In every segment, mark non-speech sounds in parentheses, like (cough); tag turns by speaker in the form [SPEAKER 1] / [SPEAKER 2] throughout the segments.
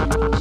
[SPEAKER 1] you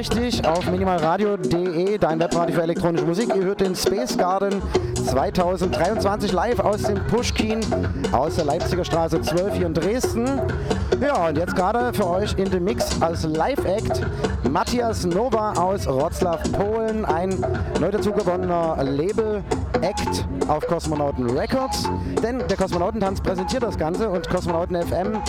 [SPEAKER 1] richtig auf minimalradio.de, dein Webradio für elektronische Musik. Ihr hört den Space Garden 2023 live aus dem Pushkin aus der Leipziger Straße 12 hier in Dresden. Ja, und jetzt gerade für euch in dem Mix als Live-Act Matthias Nova aus Wroclaw, Polen, ein neu dazugewonnener Label-Act auf Kosmonauten Records. Denn der Kosmonautentanz präsentiert das Ganze und Kosmonauten FM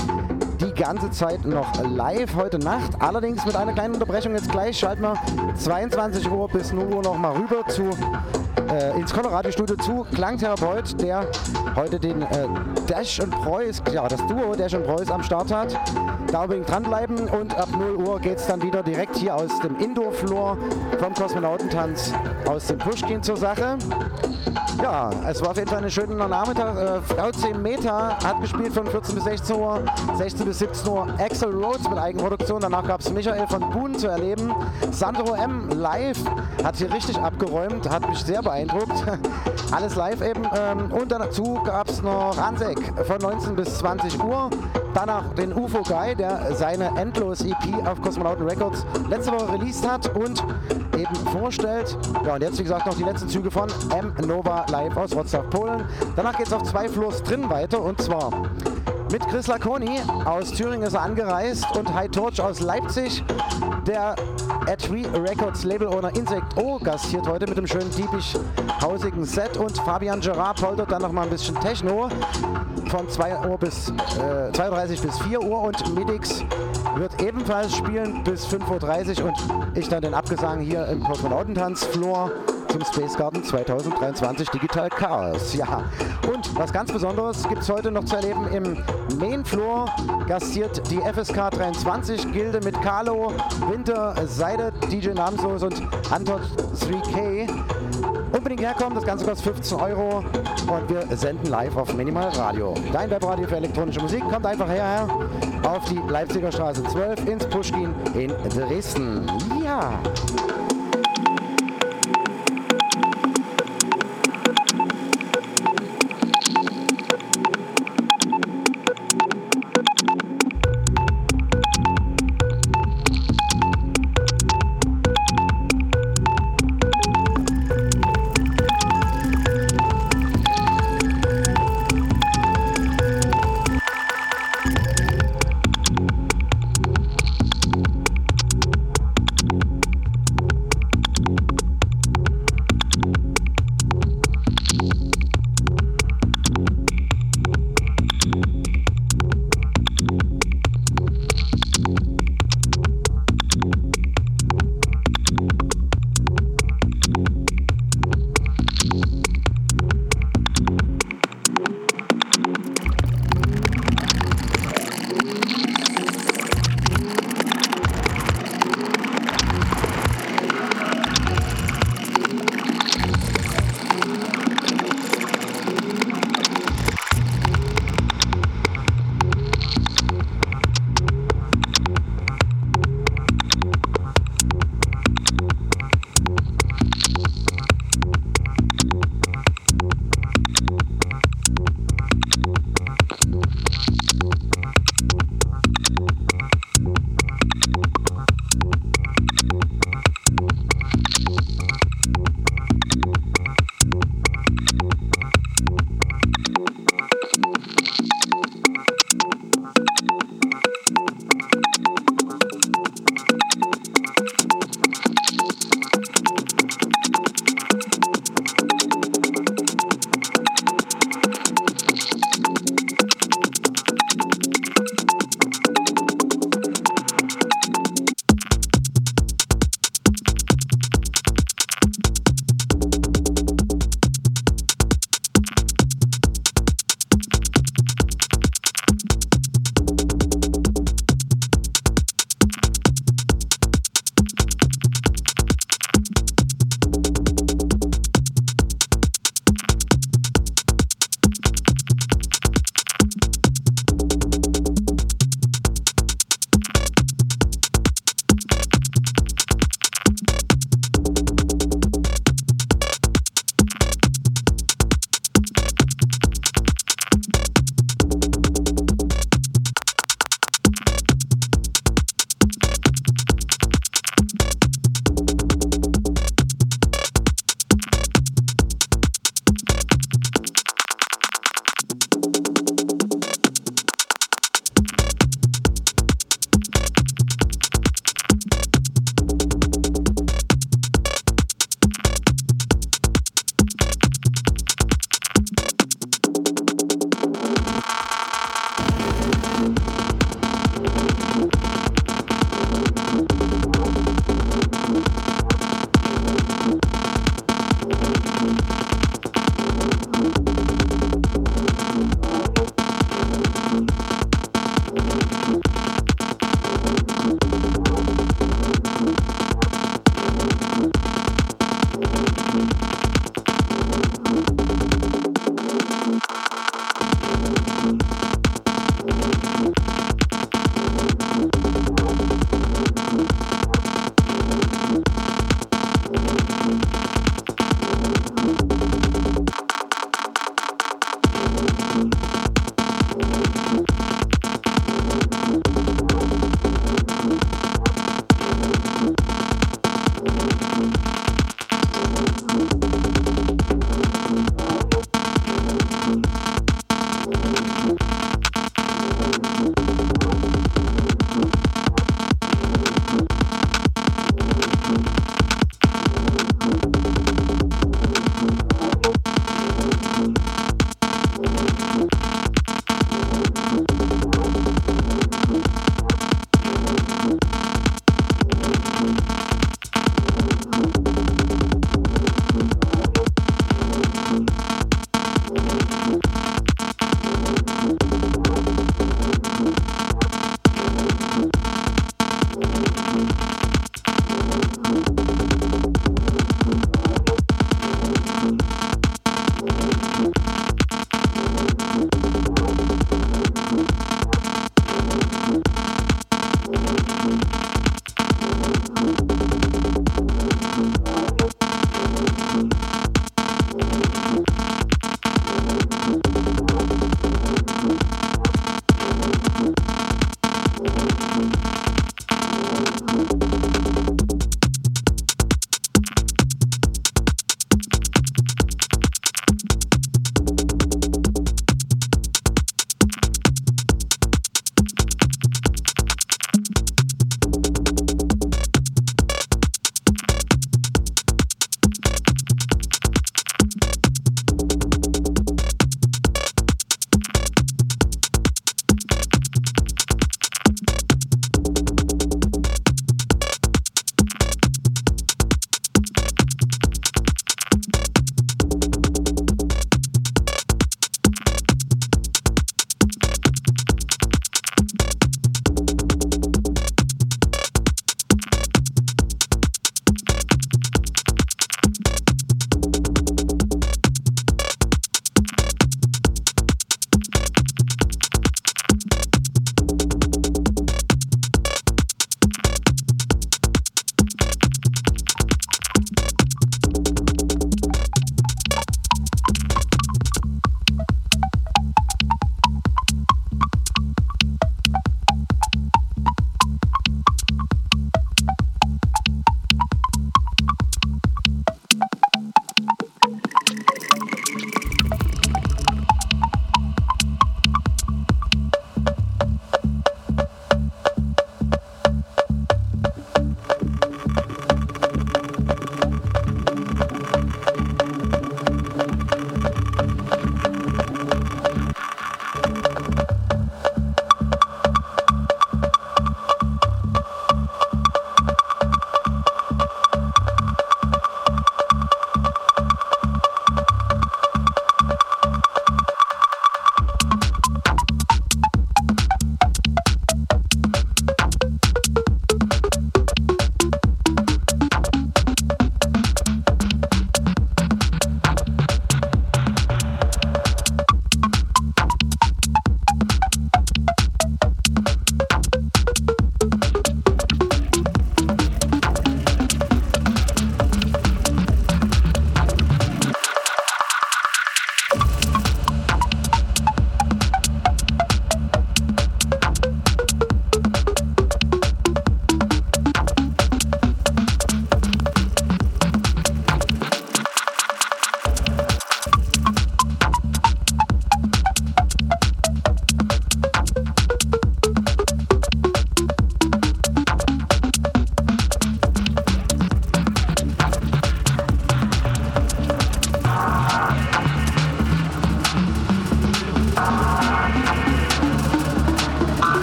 [SPEAKER 1] die ganze Zeit noch live heute Nacht. Allerdings mit einer kleinen Unterbrechung jetzt gleich schalten wir 22 Uhr bis 0 Uhr noch mal rüber zu äh, ins Colorado-Studio zu Klangtherapeut, der heute den äh, Dash und Preuß, ja das Duo Dash und Preuß am Start hat. Da unbedingt dranbleiben und ab 0 Uhr geht es dann wieder direkt hier aus dem Indoor-Floor vom Kosmonautentanz aus dem Pushkin zur Sache. Ja, es war auf jeden Fall ein schöner Nachmittag. Äh, Frau 10 Meter hat gespielt von 14 bis 16 Uhr, 16 bis 17 Uhr Axel Rhodes mit Eigenproduktion. Danach gab es Michael von Buhn zu erleben. Sandro M. live hat hier richtig abgeräumt, hat mich sehr beeindruckt. (laughs) Alles live eben. Ähm, und dazu gab es noch Ransek von 19 bis 20 Uhr. Danach den UFO Guy, der seine Endlos-EP auf Kosmonauten Records letzte Woche released hat und eben vorstellt. Ja, und jetzt, wie gesagt, noch die letzten Züge von M. Nova live aus Wrocław, Polen. Danach geht es auf zwei Floors drin weiter und zwar mit Chris Laconi aus Thüringen ist er angereist und High Torch aus Leipzig. Der at Records Label Owner Insect O gastiert heute mit einem schönen diebisch hausigen Set. Und Fabian Gerard poltert dann noch mal ein bisschen Techno von 2 Uhr bis äh, 32 bis 4 Uhr. Und Midix wird ebenfalls spielen bis 5.30 Uhr und ich dann den Abgesang hier im Kosmonautentanzfloor zum Space Garden 2023 Digital Chaos. Ja, und was ganz Besonderes gibt es heute noch zu erleben im Main Floor. Gastiert die FSK 23 Gilde mit Carlo, Winter, Seide, DJ Namenslos und Antwort 3K. Unbedingt herkommen, das Ganze kostet 15 Euro und wir senden live auf Minimal Radio. Dein Webradio für elektronische Musik kommt einfach her auf die Leipziger Straße 12 ins Pushkin in Dresden. Ja.